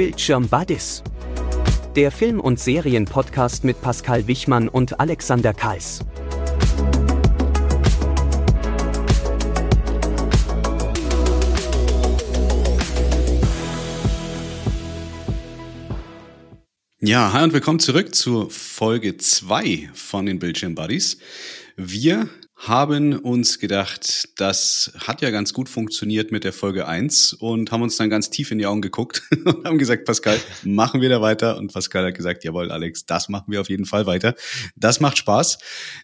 Bildschirm Buddies. Der Film- und Serienpodcast mit Pascal Wichmann und Alexander Kals. Ja, hi und willkommen zurück zur Folge 2 von den Bildschirm Buddies. Wir haben uns gedacht, das hat ja ganz gut funktioniert mit der Folge 1 und haben uns dann ganz tief in die Augen geguckt und haben gesagt, Pascal, machen wir da weiter? Und Pascal hat gesagt, jawohl, Alex, das machen wir auf jeden Fall weiter. Das macht Spaß.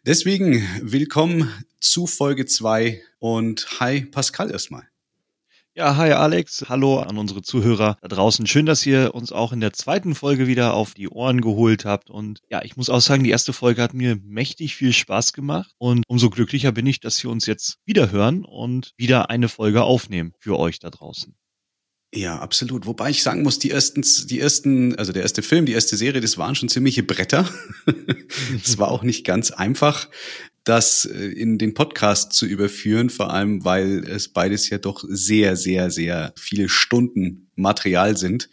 Deswegen willkommen zu Folge 2 und hi Pascal erstmal. Ja, hi Alex, hallo an unsere Zuhörer da draußen. Schön, dass ihr uns auch in der zweiten Folge wieder auf die Ohren geholt habt. Und ja, ich muss auch sagen, die erste Folge hat mir mächtig viel Spaß gemacht. Und umso glücklicher bin ich, dass wir uns jetzt wieder hören und wieder eine Folge aufnehmen für euch da draußen. Ja, absolut. Wobei ich sagen muss, die ersten, die ersten, also der erste Film, die erste Serie, das waren schon ziemliche Bretter. Es war auch nicht ganz einfach das äh, in den Podcast zu überführen, vor allem weil es beides ja doch sehr, sehr, sehr viele Stunden Material sind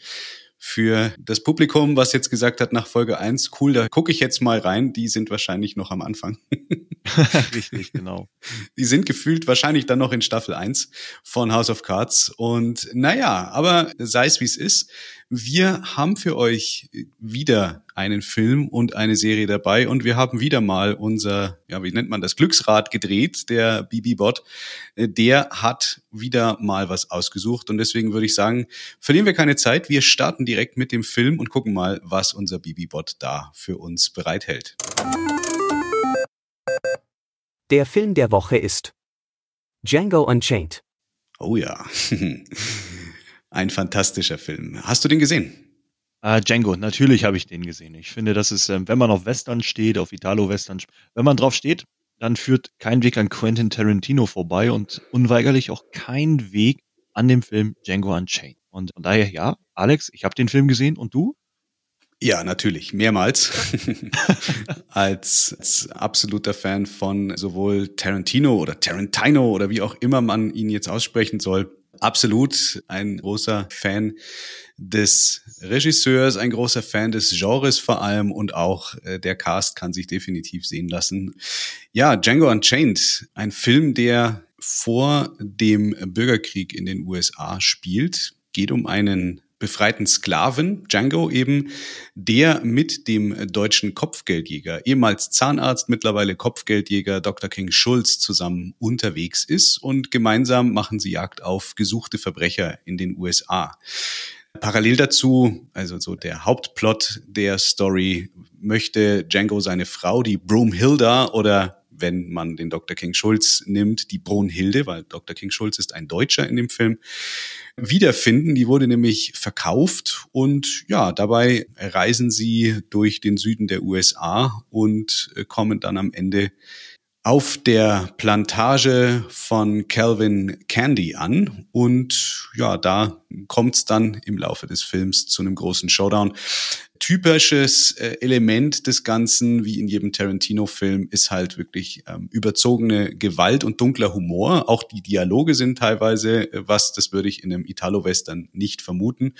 für das Publikum, was jetzt gesagt hat nach Folge 1, cool, da gucke ich jetzt mal rein, die sind wahrscheinlich noch am Anfang. Richtig, genau. Die sind gefühlt wahrscheinlich dann noch in Staffel 1 von House of Cards. Und naja, aber sei es wie es ist, wir haben für euch wieder einen Film und eine Serie dabei und wir haben wieder mal unser, ja, wie nennt man das, Glücksrad gedreht, der BB-Bot. Der hat wieder mal was ausgesucht und deswegen würde ich sagen, verlieren wir keine Zeit. Wir starten direkt mit dem Film und gucken mal, was unser BB-Bot da für uns bereithält. Der Film der Woche ist Django Unchained. Oh ja. Ein fantastischer Film. Hast du den gesehen? Uh, Django, natürlich habe ich den gesehen. Ich finde, das ist, ähm, wenn man auf Western steht, auf Italo-Western, wenn man drauf steht, dann führt kein Weg an Quentin Tarantino vorbei und unweigerlich auch kein Weg an dem Film Django Unchained. Und von daher, ja, Alex, ich habe den Film gesehen und du? Ja, natürlich, mehrmals. als, als absoluter Fan von sowohl Tarantino oder Tarantino oder wie auch immer man ihn jetzt aussprechen soll, absolut ein großer Fan des Regisseurs, ein großer Fan des Genres vor allem und auch äh, der Cast kann sich definitiv sehen lassen. Ja, Django Unchained, ein Film, der vor dem Bürgerkrieg in den USA spielt, geht um einen befreiten Sklaven, Django eben, der mit dem deutschen Kopfgeldjäger, ehemals Zahnarzt, mittlerweile Kopfgeldjäger Dr. King Schulz zusammen unterwegs ist und gemeinsam machen sie Jagd auf gesuchte Verbrecher in den USA. Parallel dazu, also so der Hauptplot der Story, möchte Django seine Frau, die Broomhilda oder wenn man den Dr. King Schulz nimmt, die Brunhilde, weil Dr. King Schulz ist ein Deutscher in dem Film, wiederfinden. Die wurde nämlich verkauft und ja, dabei reisen sie durch den Süden der USA und äh, kommen dann am Ende auf der Plantage von Calvin Candy an und ja, da kommt es dann im Laufe des Films zu einem großen Showdown. Typisches äh, Element des Ganzen, wie in jedem Tarantino-Film, ist halt wirklich ähm, überzogene Gewalt und dunkler Humor. Auch die Dialoge sind teilweise äh, was, das würde ich in einem Italo-Western nicht vermuten.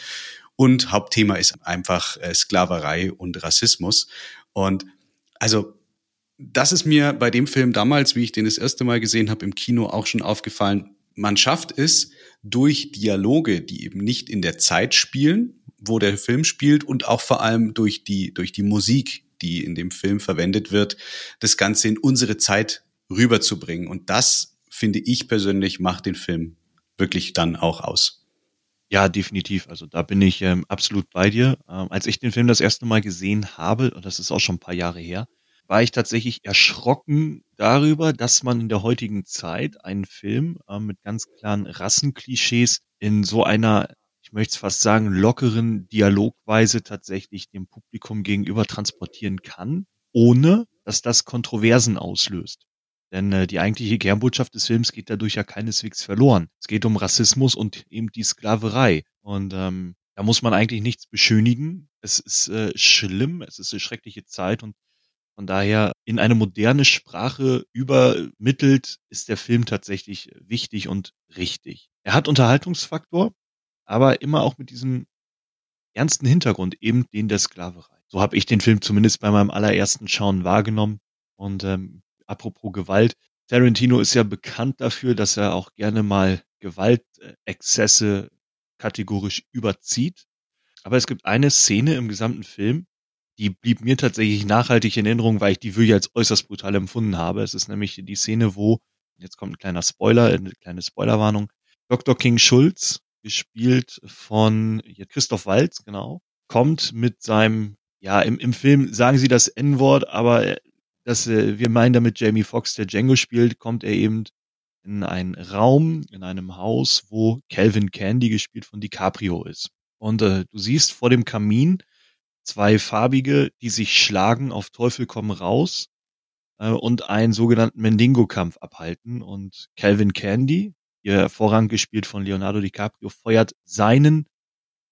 Und Hauptthema ist einfach äh, Sklaverei und Rassismus. Und also das ist mir bei dem Film damals, wie ich den das erste Mal gesehen habe im Kino, auch schon aufgefallen. Man schafft es durch Dialoge, die eben nicht in der Zeit spielen, wo der Film spielt und auch vor allem durch die, durch die Musik, die in dem Film verwendet wird, das Ganze in unsere Zeit rüberzubringen. Und das, finde ich persönlich, macht den Film wirklich dann auch aus. Ja, definitiv. Also da bin ich ähm, absolut bei dir. Ähm, als ich den Film das erste Mal gesehen habe, und das ist auch schon ein paar Jahre her, war ich tatsächlich erschrocken darüber, dass man in der heutigen Zeit einen Film äh, mit ganz klaren Rassenklischees in so einer, ich möchte es fast sagen, lockeren Dialogweise tatsächlich dem Publikum gegenüber transportieren kann, ohne dass das Kontroversen auslöst. Denn äh, die eigentliche Kernbotschaft des Films geht dadurch ja keineswegs verloren. Es geht um Rassismus und eben die Sklaverei. Und ähm, da muss man eigentlich nichts beschönigen. Es ist äh, schlimm, es ist eine schreckliche Zeit und von daher in eine moderne Sprache übermittelt ist der Film tatsächlich wichtig und richtig. Er hat Unterhaltungsfaktor, aber immer auch mit diesem ernsten Hintergrund, eben den der Sklaverei. So habe ich den Film zumindest bei meinem allerersten Schauen wahrgenommen. Und ähm, apropos Gewalt, Tarantino ist ja bekannt dafür, dass er auch gerne mal Gewaltexzesse kategorisch überzieht. Aber es gibt eine Szene im gesamten Film, die blieb mir tatsächlich nachhaltig in Erinnerung, weil ich die wirklich als äußerst brutal empfunden habe. Es ist nämlich die Szene, wo, jetzt kommt ein kleiner Spoiler, eine kleine Spoilerwarnung, Dr. King Schulz, gespielt von Christoph Walz, genau, kommt mit seinem, ja, im, im Film sagen sie das N-Wort, aber das, äh, wir meinen damit Jamie Foxx, der Django spielt, kommt er eben in einen Raum, in einem Haus, wo Calvin Candy, gespielt von DiCaprio, ist. Und äh, du siehst vor dem Kamin zwei Farbige, die sich schlagen, auf Teufel komm raus äh, und einen sogenannten Mendingo-Kampf abhalten. Und Calvin Candy, ihr hervorragend gespielt von Leonardo DiCaprio, feuert seinen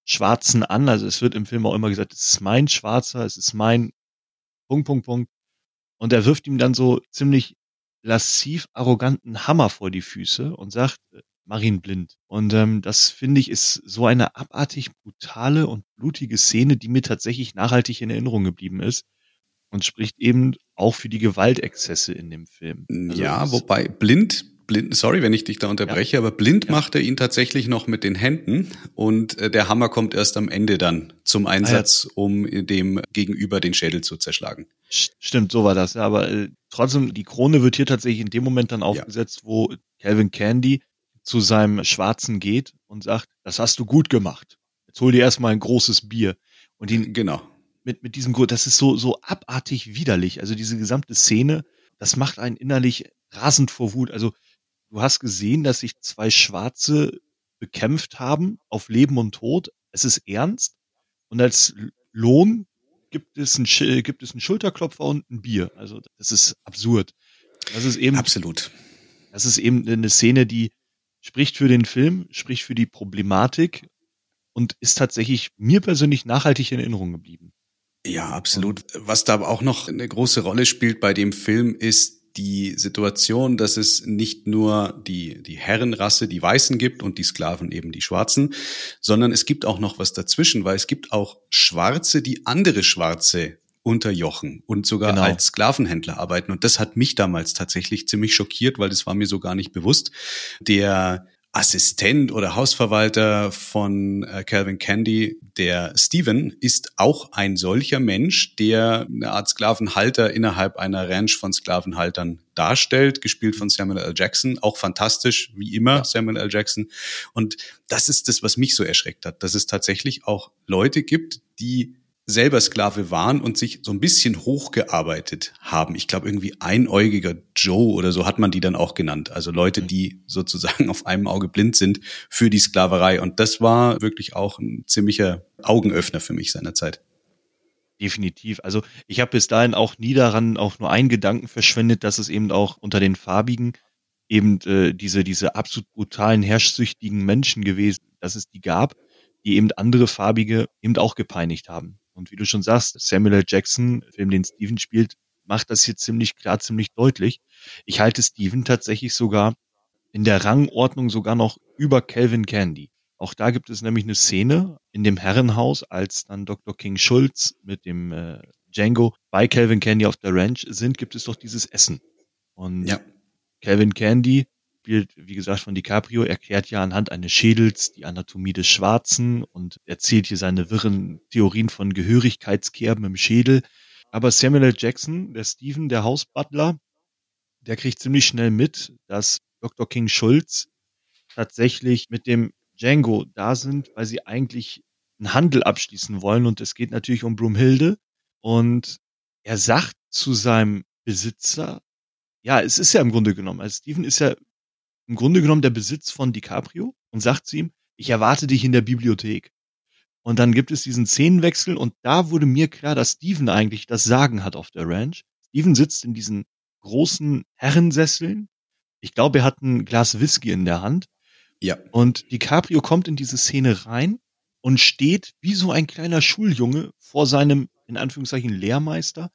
Schwarzen an. Also es wird im Film auch immer gesagt, es ist mein Schwarzer, es ist mein Punkt, Punkt, Punkt. Und er wirft ihm dann so ziemlich lassiv arroganten Hammer vor die Füße und sagt, äh, mach ihn blind. Und ähm, das finde ich ist so eine abartig brutale und blutige Szene, die mir tatsächlich nachhaltig in Erinnerung geblieben ist und spricht eben auch für die Gewaltexzesse in dem Film. Also ja, wobei blind blind, sorry, wenn ich dich da unterbreche, ja. aber blind ja. macht er ihn tatsächlich noch mit den Händen und äh, der Hammer kommt erst am Ende dann zum Einsatz, ah, ja. um dem Gegenüber den Schädel zu zerschlagen. Stimmt, so war das. Aber äh, trotzdem, die Krone wird hier tatsächlich in dem Moment dann aufgesetzt, wo Calvin Candy zu seinem Schwarzen geht und sagt, das hast du gut gemacht. Jetzt hol dir erstmal ein großes Bier. Und ihn, genau. Mit, mit diesem, das ist so, so abartig widerlich. Also diese gesamte Szene, das macht einen innerlich rasend vor Wut. Also Du hast gesehen, dass sich zwei Schwarze bekämpft haben auf Leben und Tod. Es ist ernst. Und als Lohn gibt es ein, gibt es einen Schulterklopfer und ein Bier. Also das ist absurd. Das ist eben absolut. Das ist eben eine Szene, die spricht für den Film, spricht für die Problematik und ist tatsächlich mir persönlich nachhaltig in Erinnerung geblieben. Ja, absolut. Was da aber auch noch eine große Rolle spielt bei dem Film ist die Situation, dass es nicht nur die, die Herrenrasse, die Weißen gibt und die Sklaven eben die Schwarzen, sondern es gibt auch noch was dazwischen, weil es gibt auch Schwarze, die andere Schwarze unterjochen und sogar genau. als Sklavenhändler arbeiten. Und das hat mich damals tatsächlich ziemlich schockiert, weil das war mir so gar nicht bewusst. Der Assistent oder Hausverwalter von äh, Calvin Candy, der Steven, ist auch ein solcher Mensch, der eine Art Sklavenhalter innerhalb einer Ranch von Sklavenhaltern darstellt, gespielt von Samuel L. Jackson, auch fantastisch, wie immer Samuel L. Jackson. Und das ist das, was mich so erschreckt hat, dass es tatsächlich auch Leute gibt, die selber Sklave waren und sich so ein bisschen hochgearbeitet haben. Ich glaube, irgendwie einäugiger Joe oder so hat man die dann auch genannt. Also Leute, die sozusagen auf einem Auge blind sind für die Sklaverei. Und das war wirklich auch ein ziemlicher Augenöffner für mich seinerzeit. Definitiv. Also ich habe bis dahin auch nie daran auch nur einen Gedanken verschwendet, dass es eben auch unter den Farbigen eben äh, diese, diese absolut brutalen, herrschsüchtigen Menschen gewesen, dass es die gab, die eben andere Farbige eben auch gepeinigt haben. Und wie du schon sagst, Samuel L. Jackson, Film, den Steven spielt, macht das hier ziemlich klar, ziemlich deutlich. Ich halte Steven tatsächlich sogar in der Rangordnung sogar noch über Calvin Candy. Auch da gibt es nämlich eine Szene in dem Herrenhaus, als dann Dr. King Schulz mit dem äh, Django bei Calvin Candy auf der Ranch sind, gibt es doch dieses Essen. Und ja. Calvin Candy spielt, wie gesagt, von DiCaprio, erklärt ja anhand eines Schädels die Anatomie des Schwarzen und erzählt hier seine wirren Theorien von Gehörigkeitskerben im Schädel. Aber Samuel L. Jackson, der Steven, der Hausbutler, der kriegt ziemlich schnell mit, dass Dr. King Schulz tatsächlich mit dem Django da sind, weil sie eigentlich einen Handel abschließen wollen und es geht natürlich um Brumhilde und er sagt zu seinem Besitzer, ja, es ist ja im Grunde genommen, also Steven ist ja im Grunde genommen der Besitz von DiCaprio und sagt zu ihm, ich erwarte dich in der Bibliothek. Und dann gibt es diesen Szenenwechsel und da wurde mir klar, dass Steven eigentlich das Sagen hat auf der Ranch. Steven sitzt in diesen großen Herrensesseln. Ich glaube, er hat ein Glas Whisky in der Hand. Ja. Und DiCaprio kommt in diese Szene rein und steht wie so ein kleiner Schuljunge vor seinem, in Anführungszeichen, Lehrmeister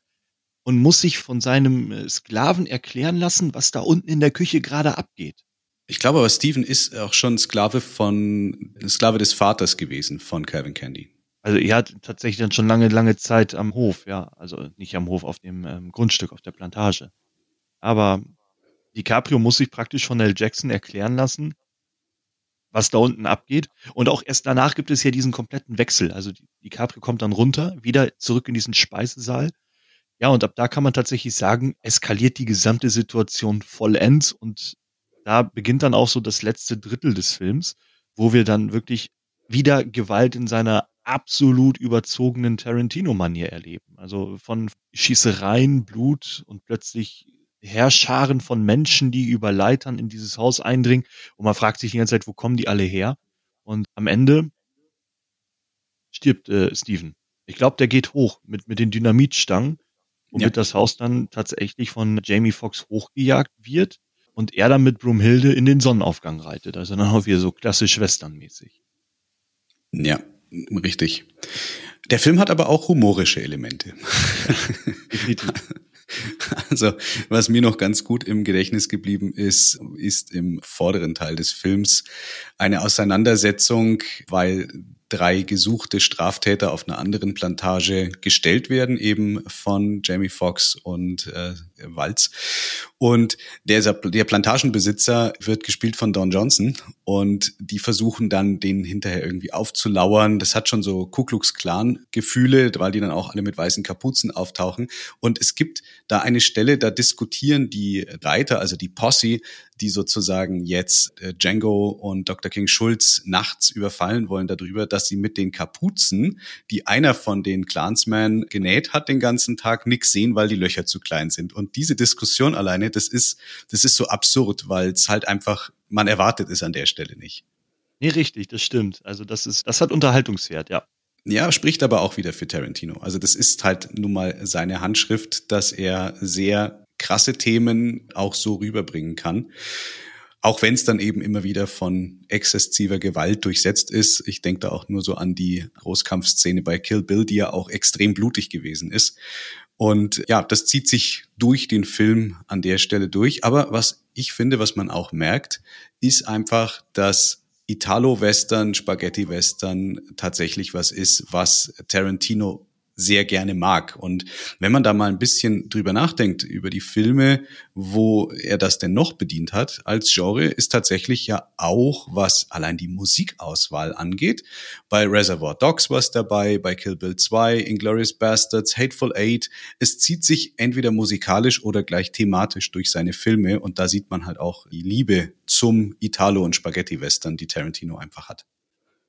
und muss sich von seinem äh, Sklaven erklären lassen, was da unten in der Küche gerade abgeht. Ich glaube aber, Steven ist auch schon Sklave von, Sklave des Vaters gewesen von Calvin Candy. Also er hat tatsächlich dann schon lange, lange Zeit am Hof, ja. Also nicht am Hof, auf dem ähm, Grundstück, auf der Plantage. Aber DiCaprio muss sich praktisch von L. Jackson erklären lassen, was da unten abgeht. Und auch erst danach gibt es ja diesen kompletten Wechsel. Also DiCaprio kommt dann runter, wieder zurück in diesen Speisesaal. Ja, und ab da kann man tatsächlich sagen, eskaliert die gesamte Situation vollends und da beginnt dann auch so das letzte Drittel des Films, wo wir dann wirklich wieder Gewalt in seiner absolut überzogenen Tarantino-Manier erleben. Also von Schießereien, Blut und plötzlich Herrscharen von Menschen, die über Leitern in dieses Haus eindringen. Und man fragt sich die ganze Zeit, wo kommen die alle her? Und am Ende stirbt äh, Steven. Ich glaube, der geht hoch mit, mit den Dynamitstangen, womit ja. das Haus dann tatsächlich von Jamie Foxx hochgejagt wird und er dann mit Brumhilde in den Sonnenaufgang reitet. Also dann auch wieder so klassisch westernmäßig. Ja, richtig. Der Film hat aber auch humorische Elemente. Also, was mir noch ganz gut im Gedächtnis geblieben ist, ist im vorderen Teil des Films eine Auseinandersetzung, weil drei gesuchte Straftäter auf einer anderen Plantage gestellt werden, eben von Jamie Foxx und äh, Walz. Und der, der Plantagenbesitzer wird gespielt von Don Johnson und die versuchen dann, den hinterher irgendwie aufzulauern. Das hat schon so Ku Klux Klan Gefühle, weil die dann auch alle mit weißen Kapuzen auftauchen. Und es gibt da eine Stelle, da diskutieren die Reiter, also die Posse, die sozusagen jetzt äh, Django und Dr. King Schulz nachts überfallen wollen darüber, dass sie mit den Kapuzen, die einer von den Clansmen genäht hat den ganzen Tag, nichts sehen, weil die Löcher zu klein sind. Und diese Diskussion alleine, das ist, das ist so absurd, weil es halt einfach, man erwartet es an der Stelle nicht. Nee, richtig, das stimmt. Also das ist, das hat Unterhaltungswert, ja. Ja, spricht aber auch wieder für Tarantino. Also das ist halt nun mal seine Handschrift, dass er sehr krasse Themen auch so rüberbringen kann. Auch wenn es dann eben immer wieder von exzessiver Gewalt durchsetzt ist. Ich denke da auch nur so an die Großkampfszene bei Kill Bill, die ja auch extrem blutig gewesen ist. Und ja, das zieht sich durch den Film an der Stelle durch. Aber was ich finde, was man auch merkt, ist einfach, dass Italo-Western, Spaghetti-Western tatsächlich was ist, was Tarantino sehr gerne mag. Und wenn man da mal ein bisschen drüber nachdenkt, über die Filme, wo er das denn noch bedient hat als Genre, ist tatsächlich ja auch, was allein die Musikauswahl angeht. Bei Reservoir Dogs war es dabei, bei Kill Bill 2, Inglourious Bastards, Hateful Eight. Es zieht sich entweder musikalisch oder gleich thematisch durch seine Filme und da sieht man halt auch die Liebe zum Italo- und Spaghetti-Western, die Tarantino einfach hat.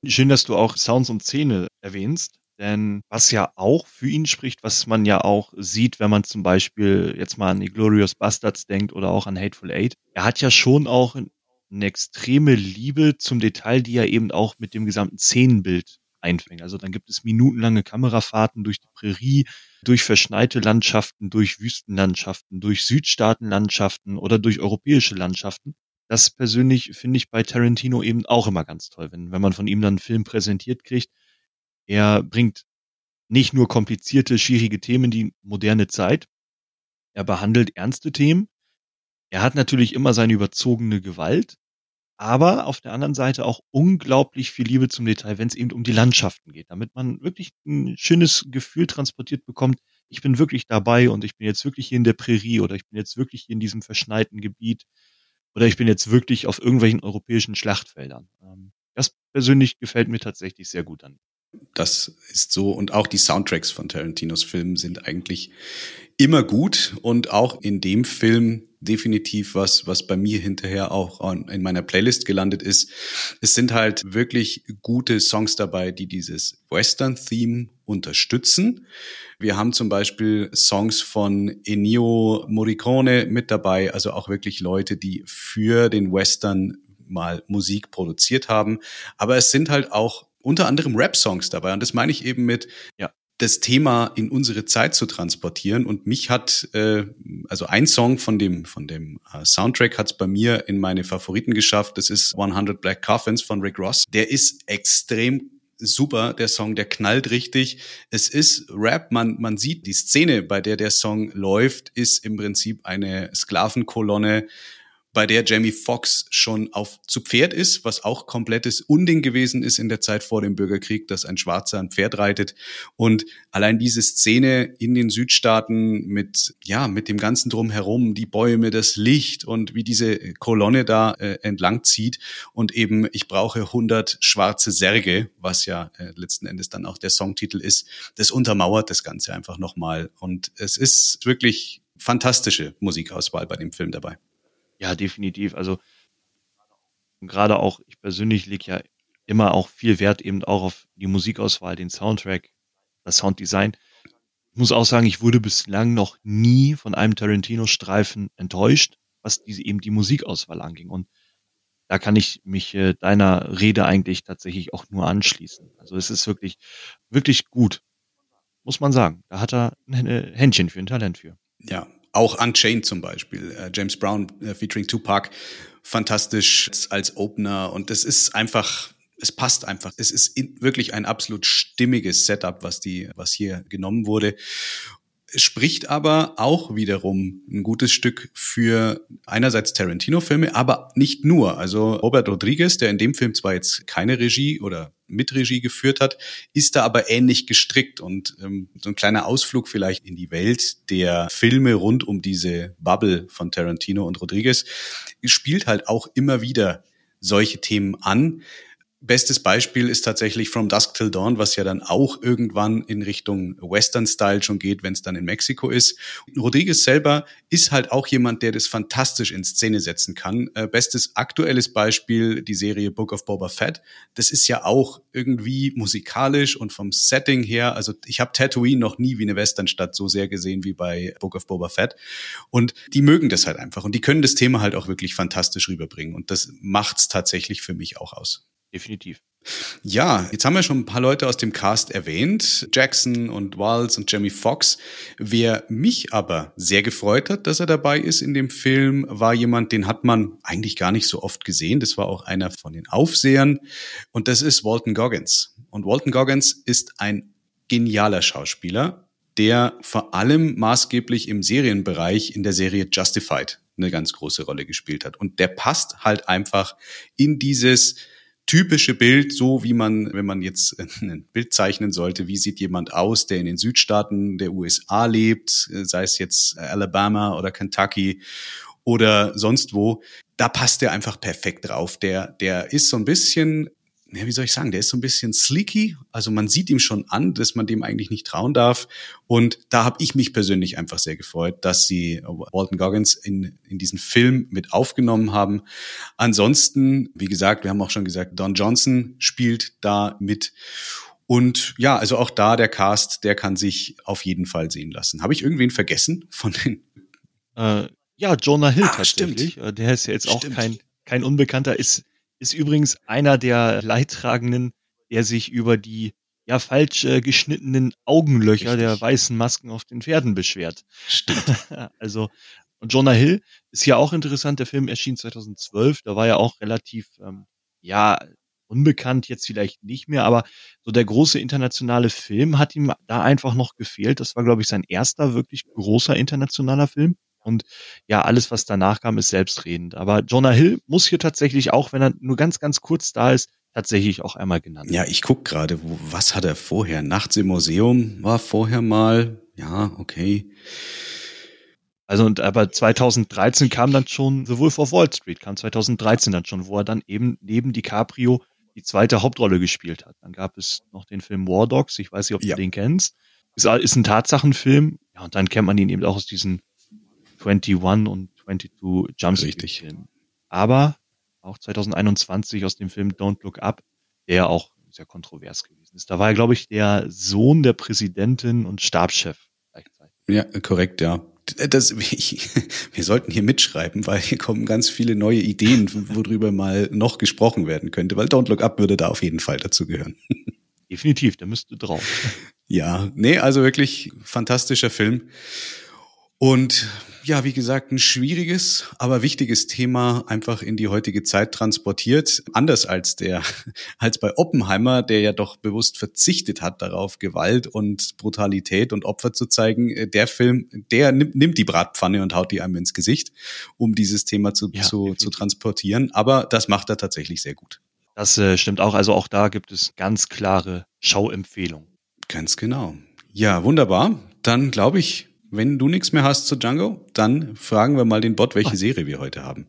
Schön, dass du auch Sounds und Szene erwähnst. Denn was ja auch für ihn spricht, was man ja auch sieht, wenn man zum Beispiel jetzt mal an die Glorious Bastards denkt oder auch an Hateful Eight, er hat ja schon auch eine extreme Liebe zum Detail, die er eben auch mit dem gesamten Szenenbild einfängt. Also dann gibt es minutenlange Kamerafahrten durch die Prärie, durch verschneite Landschaften, durch Wüstenlandschaften, durch Südstaatenlandschaften oder durch europäische Landschaften. Das persönlich finde ich bei Tarantino eben auch immer ganz toll, wenn, wenn man von ihm dann einen Film präsentiert kriegt, er bringt nicht nur komplizierte, schwierige Themen in die moderne Zeit. Er behandelt ernste Themen. Er hat natürlich immer seine überzogene Gewalt, aber auf der anderen Seite auch unglaublich viel Liebe zum Detail, wenn es eben um die Landschaften geht, damit man wirklich ein schönes Gefühl transportiert bekommt. Ich bin wirklich dabei und ich bin jetzt wirklich hier in der Prärie oder ich bin jetzt wirklich hier in diesem verschneiten Gebiet oder ich bin jetzt wirklich auf irgendwelchen europäischen Schlachtfeldern. Ähm, das persönlich gefällt mir tatsächlich sehr gut an. Das ist so. Und auch die Soundtracks von Tarantinos Filmen sind eigentlich immer gut und auch in dem Film definitiv was, was bei mir hinterher auch in meiner Playlist gelandet ist. Es sind halt wirklich gute Songs dabei, die dieses Western-Theme unterstützen. Wir haben zum Beispiel Songs von Ennio Morricone mit dabei, also auch wirklich Leute, die für den Western mal Musik produziert haben. Aber es sind halt auch unter anderem Rap-Songs dabei. Und das meine ich eben mit, ja, das Thema in unsere Zeit zu transportieren. Und mich hat, äh, also ein Song von dem, von dem äh, Soundtrack hat es bei mir in meine Favoriten geschafft. Das ist 100 Black Coffins von Rick Ross. Der ist extrem super, der Song, der knallt richtig. Es ist Rap, man, man sieht die Szene, bei der der Song läuft, ist im Prinzip eine Sklavenkolonne bei der Jamie Foxx schon auf zu Pferd ist, was auch komplettes Unding gewesen ist in der Zeit vor dem Bürgerkrieg, dass ein Schwarzer ein Pferd reitet. Und allein diese Szene in den Südstaaten mit, ja, mit dem ganzen Drumherum, die Bäume, das Licht und wie diese Kolonne da äh, entlang zieht und eben, ich brauche 100 schwarze Särge, was ja äh, letzten Endes dann auch der Songtitel ist, das untermauert das Ganze einfach nochmal. Und es ist wirklich fantastische Musikauswahl bei dem Film dabei. Ja, definitiv. Also gerade auch, ich persönlich lege ja immer auch viel Wert eben auch auf die Musikauswahl, den Soundtrack, das Sounddesign. Ich muss auch sagen, ich wurde bislang noch nie von einem Tarantino-Streifen enttäuscht, was diese, eben die Musikauswahl anging. Und da kann ich mich äh, deiner Rede eigentlich tatsächlich auch nur anschließen. Also es ist wirklich, wirklich gut, muss man sagen. Da hat er ein Händchen für, ein Talent für. Ja, auch Unchained zum Beispiel, äh, James Brown äh, featuring Tupac, fantastisch als Opener und das ist einfach, es passt einfach. Es ist in, wirklich ein absolut stimmiges Setup, was die, was hier genommen wurde spricht aber auch wiederum ein gutes Stück für einerseits Tarantino-Filme, aber nicht nur. Also Robert Rodriguez, der in dem Film zwar jetzt keine Regie oder Mitregie geführt hat, ist da aber ähnlich gestrickt und ähm, so ein kleiner Ausflug vielleicht in die Welt der Filme rund um diese Bubble von Tarantino und Rodriguez spielt halt auch immer wieder solche Themen an. Bestes Beispiel ist tatsächlich From Dusk Till Dawn, was ja dann auch irgendwann in Richtung Western-Style schon geht, wenn es dann in Mexiko ist. Rodriguez selber ist halt auch jemand, der das fantastisch in Szene setzen kann. Äh, bestes aktuelles Beispiel, die Serie Book of Boba Fett. Das ist ja auch irgendwie musikalisch und vom Setting her, also ich habe Tatooine noch nie wie eine Westernstadt so sehr gesehen wie bei Book of Boba Fett. Und die mögen das halt einfach und die können das Thema halt auch wirklich fantastisch rüberbringen. Und das macht's tatsächlich für mich auch aus definitiv. Ja, jetzt haben wir schon ein paar Leute aus dem Cast erwähnt, Jackson und Walls und Jamie Foxx. Wer mich aber sehr gefreut hat, dass er dabei ist in dem Film, war jemand, den hat man eigentlich gar nicht so oft gesehen. Das war auch einer von den Aufsehern und das ist Walton Goggins. Und Walton Goggins ist ein genialer Schauspieler, der vor allem maßgeblich im Serienbereich in der Serie Justified eine ganz große Rolle gespielt hat. Und der passt halt einfach in dieses typische Bild, so wie man, wenn man jetzt ein Bild zeichnen sollte, wie sieht jemand aus, der in den Südstaaten der USA lebt, sei es jetzt Alabama oder Kentucky oder sonst wo, da passt er einfach perfekt drauf. Der, der ist so ein bisschen ja, wie soll ich sagen, der ist so ein bisschen sleeky. Also man sieht ihm schon an, dass man dem eigentlich nicht trauen darf. Und da habe ich mich persönlich einfach sehr gefreut, dass sie Walton Goggins in, in diesen Film mit aufgenommen haben. Ansonsten, wie gesagt, wir haben auch schon gesagt, Don Johnson spielt da mit. Und ja, also auch da der Cast, der kann sich auf jeden Fall sehen lassen. Habe ich irgendwen vergessen von den? Äh, ja, Jonah Hill ah, tatsächlich. Stimmt. Äh, der ist ja jetzt stimmt. auch kein kein Unbekannter, ist ist übrigens einer der Leidtragenden, der sich über die ja falsch äh, geschnittenen Augenlöcher Richtig. der weißen Masken auf den Pferden beschwert. Stimmt. also und Jonah Hill ist ja auch interessant. Der Film erschien 2012. Da war ja auch relativ ähm, ja unbekannt jetzt vielleicht nicht mehr, aber so der große internationale Film hat ihm da einfach noch gefehlt. Das war glaube ich sein erster wirklich großer internationaler Film. Und ja, alles, was danach kam, ist selbstredend. Aber Jonah Hill muss hier tatsächlich auch, wenn er nur ganz, ganz kurz da ist, tatsächlich auch einmal genannt. Ja, ich guck gerade, was hat er vorher? Nachts im Museum war vorher mal, ja, okay. Also und aber 2013 kam dann schon The Wolf of Wall Street, kam 2013 dann schon, wo er dann eben neben DiCaprio die zweite Hauptrolle gespielt hat. Dann gab es noch den Film War Dogs, ich weiß nicht, ob ja. du den kennst. Ist, ist ein Tatsachenfilm. Ja, und dann kennt man ihn eben auch aus diesen 21 und 22 Jump Richtig. Film. Aber auch 2021 aus dem Film Don't Look Up, der auch sehr kontrovers gewesen ist. Da war er, glaube ich, der Sohn der Präsidentin und Stabschef gleichzeitig. Ja, korrekt, ja. Das, ich, wir sollten hier mitschreiben, weil hier kommen ganz viele neue Ideen, worüber mal noch gesprochen werden könnte, weil Don't Look Up würde da auf jeden Fall dazu gehören. Definitiv, der müsste drauf. Ja, nee, also wirklich fantastischer Film. Und ja, wie gesagt, ein schwieriges, aber wichtiges Thema einfach in die heutige Zeit transportiert. Anders als der, als bei Oppenheimer, der ja doch bewusst verzichtet hat darauf, Gewalt und Brutalität und Opfer zu zeigen. Der Film, der nimmt, nimmt die Bratpfanne und haut die einem ins Gesicht, um dieses Thema zu, ja, zu, zu transportieren. Aber das macht er tatsächlich sehr gut. Das äh, stimmt auch. Also auch da gibt es ganz klare Schauempfehlungen. Ganz genau. Ja, wunderbar. Dann glaube ich, wenn du nichts mehr hast zu Django, dann fragen wir mal den Bot, welche Ach. Serie wir heute haben.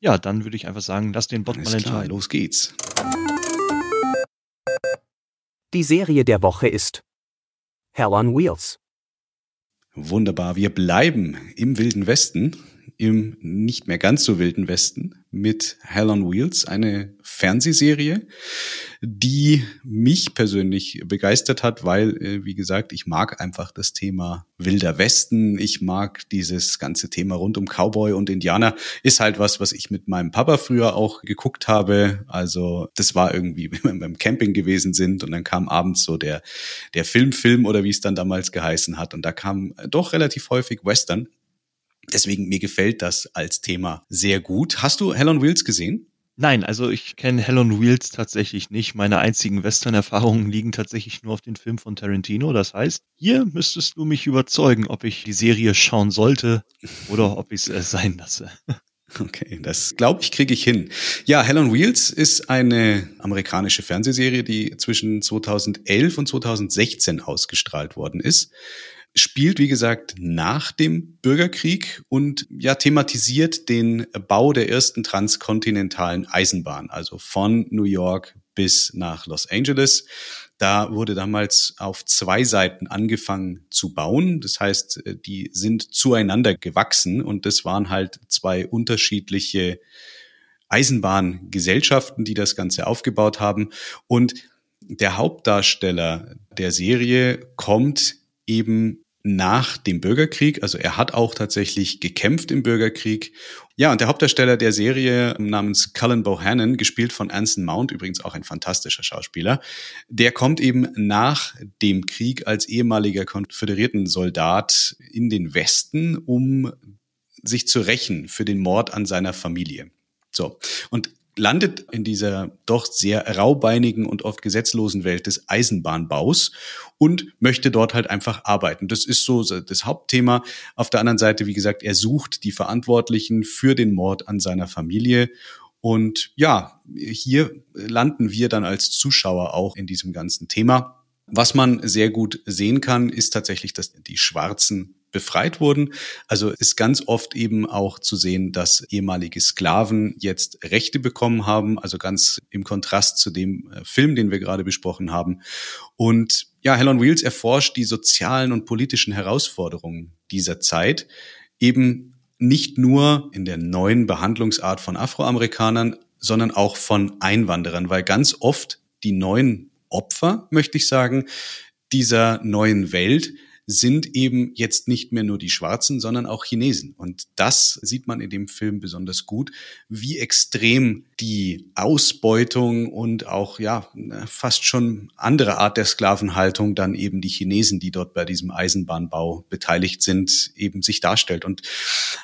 Ja, dann würde ich einfach sagen, lass den Bot Alles mal entscheiden. Klar, los geht's. Die Serie der Woche ist Hell on Wheels. Wunderbar, wir bleiben im Wilden Westen, im nicht mehr ganz so wilden Westen mit Hell on Wheels, eine Fernsehserie, die mich persönlich begeistert hat, weil, äh, wie gesagt, ich mag einfach das Thema Wilder Westen. Ich mag dieses ganze Thema rund um Cowboy und Indianer. Ist halt was, was ich mit meinem Papa früher auch geguckt habe. Also das war irgendwie, wenn wir beim Camping gewesen sind und dann kam abends so der, der Filmfilm oder wie es dann damals geheißen hat. Und da kam doch relativ häufig Western. Deswegen mir gefällt das als Thema sehr gut. Hast du Hell on Wheels gesehen? Nein, also ich kenne Hell on Wheels tatsächlich nicht. Meine einzigen Western-Erfahrungen liegen tatsächlich nur auf den Film von Tarantino. Das heißt, hier müsstest du mich überzeugen, ob ich die Serie schauen sollte oder ob ich es äh, sein lasse. Okay, das glaube ich, kriege ich hin. Ja, Hell on Wheels ist eine amerikanische Fernsehserie, die zwischen 2011 und 2016 ausgestrahlt worden ist spielt, wie gesagt, nach dem Bürgerkrieg und ja, thematisiert den Bau der ersten transkontinentalen Eisenbahn, also von New York bis nach Los Angeles. Da wurde damals auf zwei Seiten angefangen zu bauen. Das heißt, die sind zueinander gewachsen und das waren halt zwei unterschiedliche Eisenbahngesellschaften, die das Ganze aufgebaut haben. Und der Hauptdarsteller der Serie kommt eben nach dem Bürgerkrieg. Also er hat auch tatsächlich gekämpft im Bürgerkrieg. Ja, und der Hauptdarsteller der Serie namens Cullen Bohannon, gespielt von Anson Mount, übrigens auch ein fantastischer Schauspieler, der kommt eben nach dem Krieg als ehemaliger konföderierten Soldat in den Westen, um sich zu rächen für den Mord an seiner Familie. So. Und landet in dieser doch sehr raubeinigen und oft gesetzlosen Welt des Eisenbahnbaus und möchte dort halt einfach arbeiten. Das ist so das Hauptthema. Auf der anderen Seite, wie gesagt, er sucht die Verantwortlichen für den Mord an seiner Familie. Und ja, hier landen wir dann als Zuschauer auch in diesem ganzen Thema. Was man sehr gut sehen kann, ist tatsächlich, dass die schwarzen befreit wurden. Also ist ganz oft eben auch zu sehen, dass ehemalige Sklaven jetzt Rechte bekommen haben, also ganz im Kontrast zu dem äh, Film, den wir gerade besprochen haben. Und ja, Hell on Wheels erforscht die sozialen und politischen Herausforderungen dieser Zeit, eben nicht nur in der neuen Behandlungsart von Afroamerikanern, sondern auch von Einwanderern, weil ganz oft die neuen Opfer, möchte ich sagen, dieser neuen Welt sind eben jetzt nicht mehr nur die Schwarzen, sondern auch Chinesen. Und das sieht man in dem Film besonders gut, wie extrem die Ausbeutung und auch, ja, fast schon andere Art der Sklavenhaltung dann eben die Chinesen, die dort bei diesem Eisenbahnbau beteiligt sind, eben sich darstellt. Und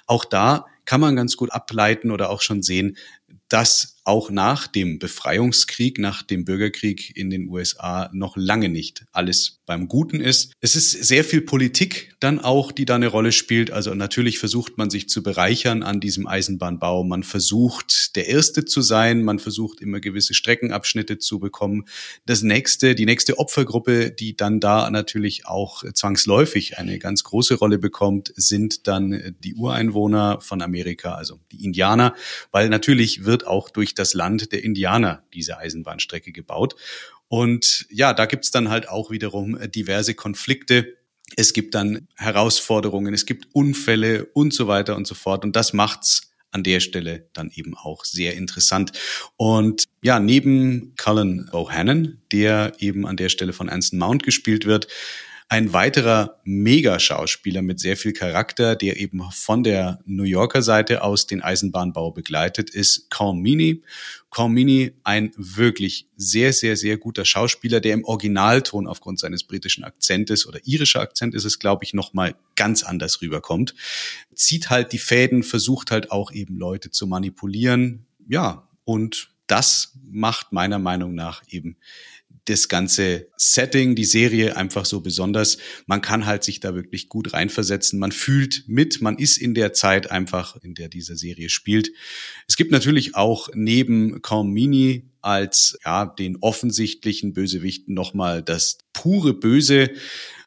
auch da kann man ganz gut ableiten oder auch schon sehen, dass auch nach dem Befreiungskrieg, nach dem Bürgerkrieg in den USA noch lange nicht alles beim Guten ist. Es ist sehr viel Politik dann auch, die da eine Rolle spielt. Also natürlich versucht man sich zu bereichern an diesem Eisenbahnbau. Man versucht der Erste zu sein. Man versucht immer gewisse Streckenabschnitte zu bekommen. Das nächste, die nächste Opfergruppe, die dann da natürlich auch zwangsläufig eine ganz große Rolle bekommt, sind dann die Ureinwohner von Amerika, also die Indianer, weil natürlich wird auch durch das Land der Indianer diese Eisenbahnstrecke gebaut. Und ja, da gibt's dann halt auch wiederum diverse Konflikte. Es gibt dann Herausforderungen, es gibt Unfälle und so weiter und so fort. Und das macht's an der Stelle dann eben auch sehr interessant. Und ja, neben Cullen Bohannon, der eben an der Stelle von Anson Mount gespielt wird, Ein weiterer Mega-Schauspieler mit sehr viel Charakter, der eben von der New Yorker Seite aus den Eisenbahnbau begleitet, ist Meaney. Cormini ein wirklich sehr, sehr, sehr guter Schauspieler, der im Originalton aufgrund seines britischen Akzentes oder irischer Akzent ist es, glaube ich, nochmal ganz anders rüberkommt. Zieht halt die Fäden, versucht halt auch eben Leute zu manipulieren. Ja, und das macht meiner Meinung nach eben das ganze Setting, die Serie einfach so besonders. Man kann halt sich da wirklich gut reinversetzen. Man fühlt mit, man ist in der Zeit einfach, in der diese Serie spielt. Es gibt natürlich auch neben Kaum Mini als ja den offensichtlichen Bösewichten nochmal das pure Böse.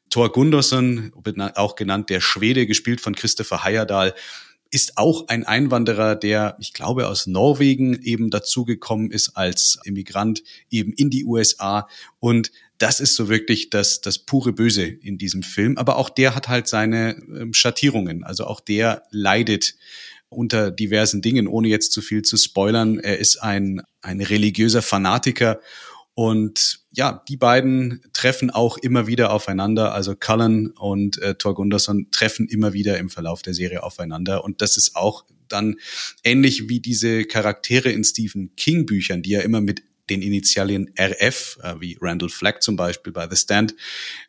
Thor Gunderson, auch genannt der Schwede, gespielt von Christopher Heyerdahl, ist auch ein Einwanderer, der, ich glaube, aus Norwegen eben dazugekommen ist als Immigrant eben in die USA. Und das ist so wirklich das, das pure Böse in diesem Film. Aber auch der hat halt seine ähm, Schattierungen. Also auch der leidet unter diversen Dingen, ohne jetzt zu viel zu spoilern. Er ist ein, ein religiöser Fanatiker und ja, die beiden treffen auch immer wieder aufeinander. Also Cullen und äh, Thor Gunderson treffen immer wieder im Verlauf der Serie aufeinander. Und das ist auch dann ähnlich wie diese Charaktere in Stephen King Büchern, die ja immer mit den Initialien RF, äh, wie Randall Flagg zum Beispiel bei The Stand,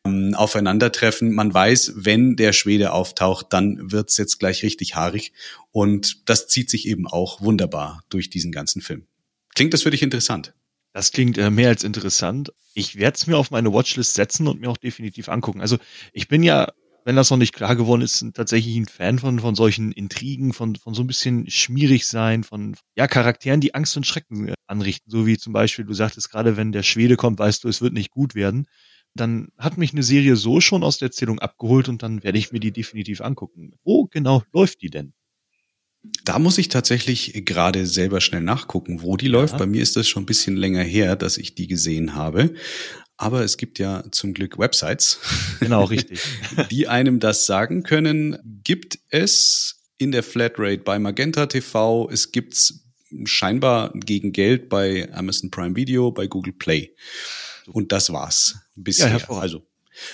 ähm, aufeinandertreffen. Man weiß, wenn der Schwede auftaucht, dann wird's jetzt gleich richtig haarig. Und das zieht sich eben auch wunderbar durch diesen ganzen Film. Klingt das für dich interessant? Das klingt äh, mehr als interessant. Ich werde es mir auf meine Watchlist setzen und mir auch definitiv angucken. Also ich bin ja, wenn das noch nicht klar geworden ist, tatsächlich ein Fan von, von solchen Intrigen, von, von so ein bisschen schmierig sein, von ja, Charakteren, die Angst und Schrecken äh, anrichten. So wie zum Beispiel, du sagtest gerade, wenn der Schwede kommt, weißt du, es wird nicht gut werden. Dann hat mich eine Serie so schon aus der Erzählung abgeholt und dann werde ich mir die definitiv angucken. Wo genau läuft die denn? Da muss ich tatsächlich gerade selber schnell nachgucken, wo die ja. läuft. Bei mir ist das schon ein bisschen länger her, dass ich die gesehen habe. Aber es gibt ja zum Glück Websites. Genau, richtig. die einem das sagen können. Gibt es in der Flatrate bei Magenta TV, es gibt's scheinbar gegen Geld bei Amazon Prime Video, bei Google Play. Und das war's bisher. Ja, also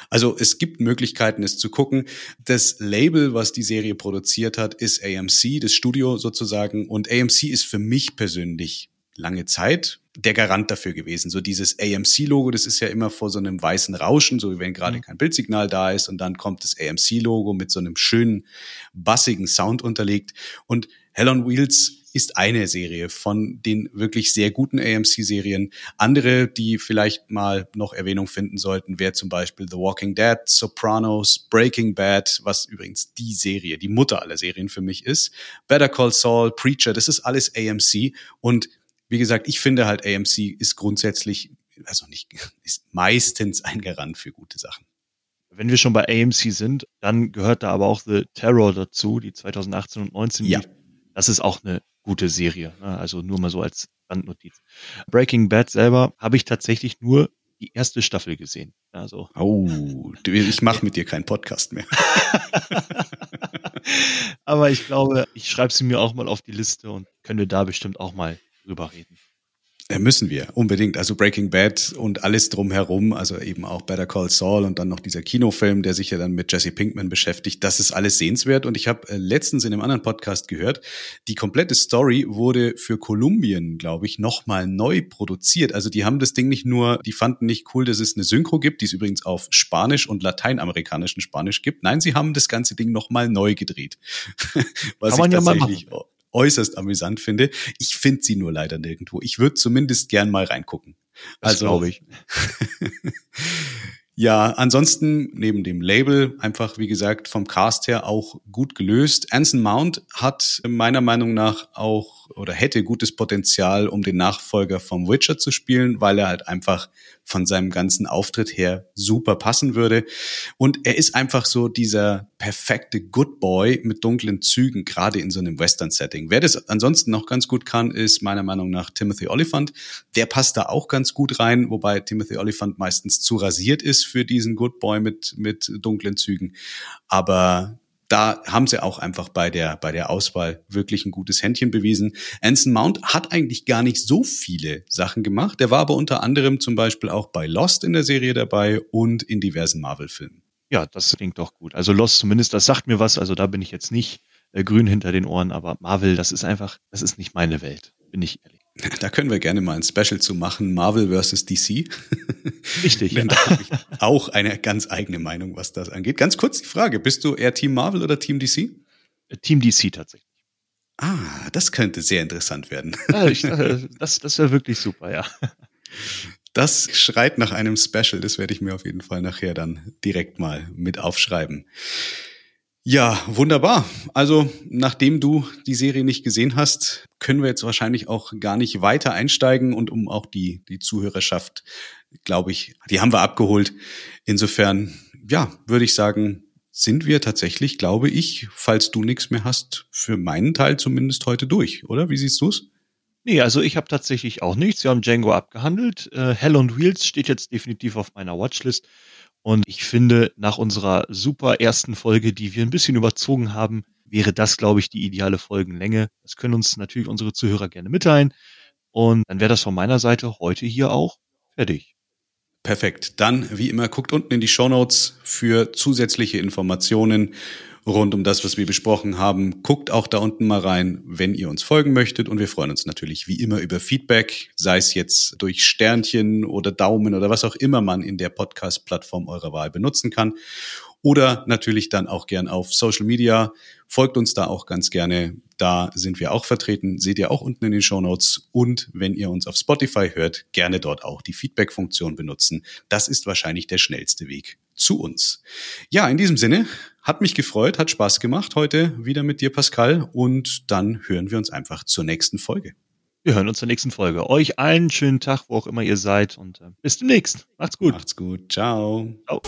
also es gibt Möglichkeiten, es zu gucken. Das Label, was die Serie produziert hat, ist AMC, das Studio sozusagen. Und AMC ist für mich persönlich lange Zeit der Garant dafür gewesen. So dieses AMC-Logo, das ist ja immer vor so einem weißen Rauschen, so wie wenn gerade mhm. kein Bildsignal da ist und dann kommt das AMC-Logo mit so einem schönen, bassigen Sound unterlegt. Und Hell on Wheels ist eine Serie von den wirklich sehr guten AMC-Serien. Andere, die vielleicht mal noch Erwähnung finden sollten, wäre zum Beispiel The Walking Dead, Sopranos, Breaking Bad, was übrigens die Serie, die Mutter aller Serien für mich ist. Better Call Saul, Preacher, das ist alles AMC. Und wie gesagt, ich finde halt AMC ist grundsätzlich, also nicht, ist meistens ein Garant für gute Sachen. Wenn wir schon bei AMC sind, dann gehört da aber auch The Terror dazu, die 2018 und 19 ja. Das ist auch eine gute Serie. Ne? Also nur mal so als Randnotiz. Breaking Bad selber habe ich tatsächlich nur die erste Staffel gesehen. Also. Oh, ich mache mit dir keinen Podcast mehr. Aber ich glaube, ich schreibe sie mir auch mal auf die Liste und könnte da bestimmt auch mal drüber reden. Ja, müssen wir, unbedingt. Also Breaking Bad und alles drumherum, also eben auch Better Call Saul und dann noch dieser Kinofilm, der sich ja dann mit Jesse Pinkman beschäftigt, das ist alles sehenswert. Und ich habe äh, letztens in einem anderen Podcast gehört, die komplette Story wurde für Kolumbien, glaube ich, nochmal neu produziert. Also die haben das Ding nicht nur, die fanden nicht cool, dass es eine Synchro gibt, die es übrigens auf Spanisch und lateinamerikanischen Spanisch gibt. Nein, sie haben das ganze Ding nochmal neu gedreht. Was Kann man ja mal machen äußerst amüsant finde. Ich finde sie nur leider nirgendwo. Ich würde zumindest gern mal reingucken. Das also glaube ich. ja, ansonsten neben dem Label einfach, wie gesagt, vom Cast her auch gut gelöst. Anson Mount hat meiner Meinung nach auch oder hätte gutes Potenzial, um den Nachfolger vom Witcher zu spielen, weil er halt einfach von seinem ganzen Auftritt her super passen würde. Und er ist einfach so dieser perfekte Good Boy mit dunklen Zügen, gerade in so einem Western-Setting. Wer das ansonsten noch ganz gut kann, ist meiner Meinung nach Timothy Oliphant. Der passt da auch ganz gut rein, wobei Timothy Oliphant meistens zu rasiert ist für diesen Good Boy mit, mit dunklen Zügen. Aber da haben sie auch einfach bei der, bei der Auswahl wirklich ein gutes Händchen bewiesen. Anson Mount hat eigentlich gar nicht so viele Sachen gemacht. Der war aber unter anderem zum Beispiel auch bei Lost in der Serie dabei und in diversen Marvel-Filmen. Ja, das klingt doch gut. Also Lost zumindest, das sagt mir was. Also da bin ich jetzt nicht äh, grün hinter den Ohren, aber Marvel, das ist einfach, das ist nicht meine Welt, bin ich ehrlich. Da können wir gerne mal ein Special zu machen, Marvel versus DC. Richtig. Denn da habe ich auch eine ganz eigene Meinung, was das angeht. Ganz kurz die Frage, bist du eher Team Marvel oder Team DC? Äh, Team DC tatsächlich. Ah, das könnte sehr interessant werden. Ja, ich, äh, das das wäre wirklich super, ja. Das schreit nach einem Special. Das werde ich mir auf jeden Fall nachher dann direkt mal mit aufschreiben. Ja, wunderbar. Also, nachdem du die Serie nicht gesehen hast, können wir jetzt wahrscheinlich auch gar nicht weiter einsteigen und um auch die, die Zuhörerschaft, glaube ich, die haben wir abgeholt. Insofern, ja, würde ich sagen, sind wir tatsächlich, glaube ich, falls du nichts mehr hast, für meinen Teil zumindest heute durch, oder? Wie siehst du's? Nee, also ich habe tatsächlich auch nichts. Wir haben Django abgehandelt. Äh, Hell on Wheels steht jetzt definitiv auf meiner Watchlist. Und ich finde, nach unserer super ersten Folge, die wir ein bisschen überzogen haben, wäre das, glaube ich, die ideale Folgenlänge. Das können uns natürlich unsere Zuhörer gerne mitteilen. Und dann wäre das von meiner Seite heute hier auch fertig. Perfekt. Dann, wie immer, guckt unten in die Show Notes für zusätzliche Informationen rund um das, was wir besprochen haben. Guckt auch da unten mal rein, wenn ihr uns folgen möchtet. Und wir freuen uns natürlich wie immer über Feedback, sei es jetzt durch Sternchen oder Daumen oder was auch immer man in der Podcast-Plattform eurer Wahl benutzen kann. Oder natürlich dann auch gern auf Social Media. Folgt uns da auch ganz gerne. Da sind wir auch vertreten. Seht ihr auch unten in den Show Notes. Und wenn ihr uns auf Spotify hört, gerne dort auch die Feedback-Funktion benutzen. Das ist wahrscheinlich der schnellste Weg zu uns. Ja, in diesem Sinne, hat mich gefreut, hat Spaß gemacht heute wieder mit dir, Pascal. Und dann hören wir uns einfach zur nächsten Folge. Wir hören uns zur nächsten Folge. Euch allen schönen Tag, wo auch immer ihr seid. Und äh, bis demnächst. Macht's gut. Macht's gut. Ciao. Ciao.